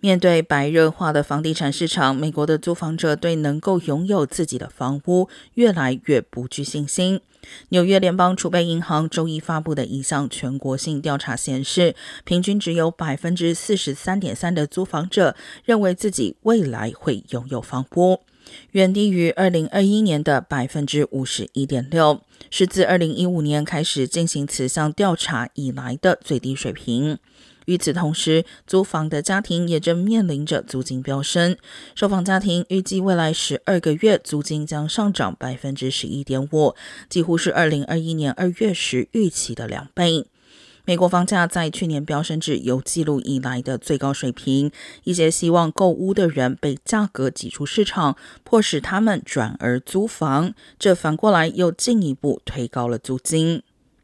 面对白热化的房地产市场，美国的租房者对能够拥有自己的房屋越来越不具信心。纽约联邦储备银行周一发布的一项全国性调查显示，平均只有百分之四十三点三的租房者认为自己未来会拥有房屋，远低于二零二一年的百分之五十一点六，是自二零一五年开始进行此项调查以来的最低水平。与此同时，租房的家庭也正面临着租金飙升。受访家庭预计未来十二个月租金将上涨百分之十一点五，几乎是二零二一年二月时预期的两倍。美国房价在去年飙升至有记录以来的最高水平，一些希望购屋的人被价格挤出市场，迫使他们转而租房，这反过来又进一步推高了租金。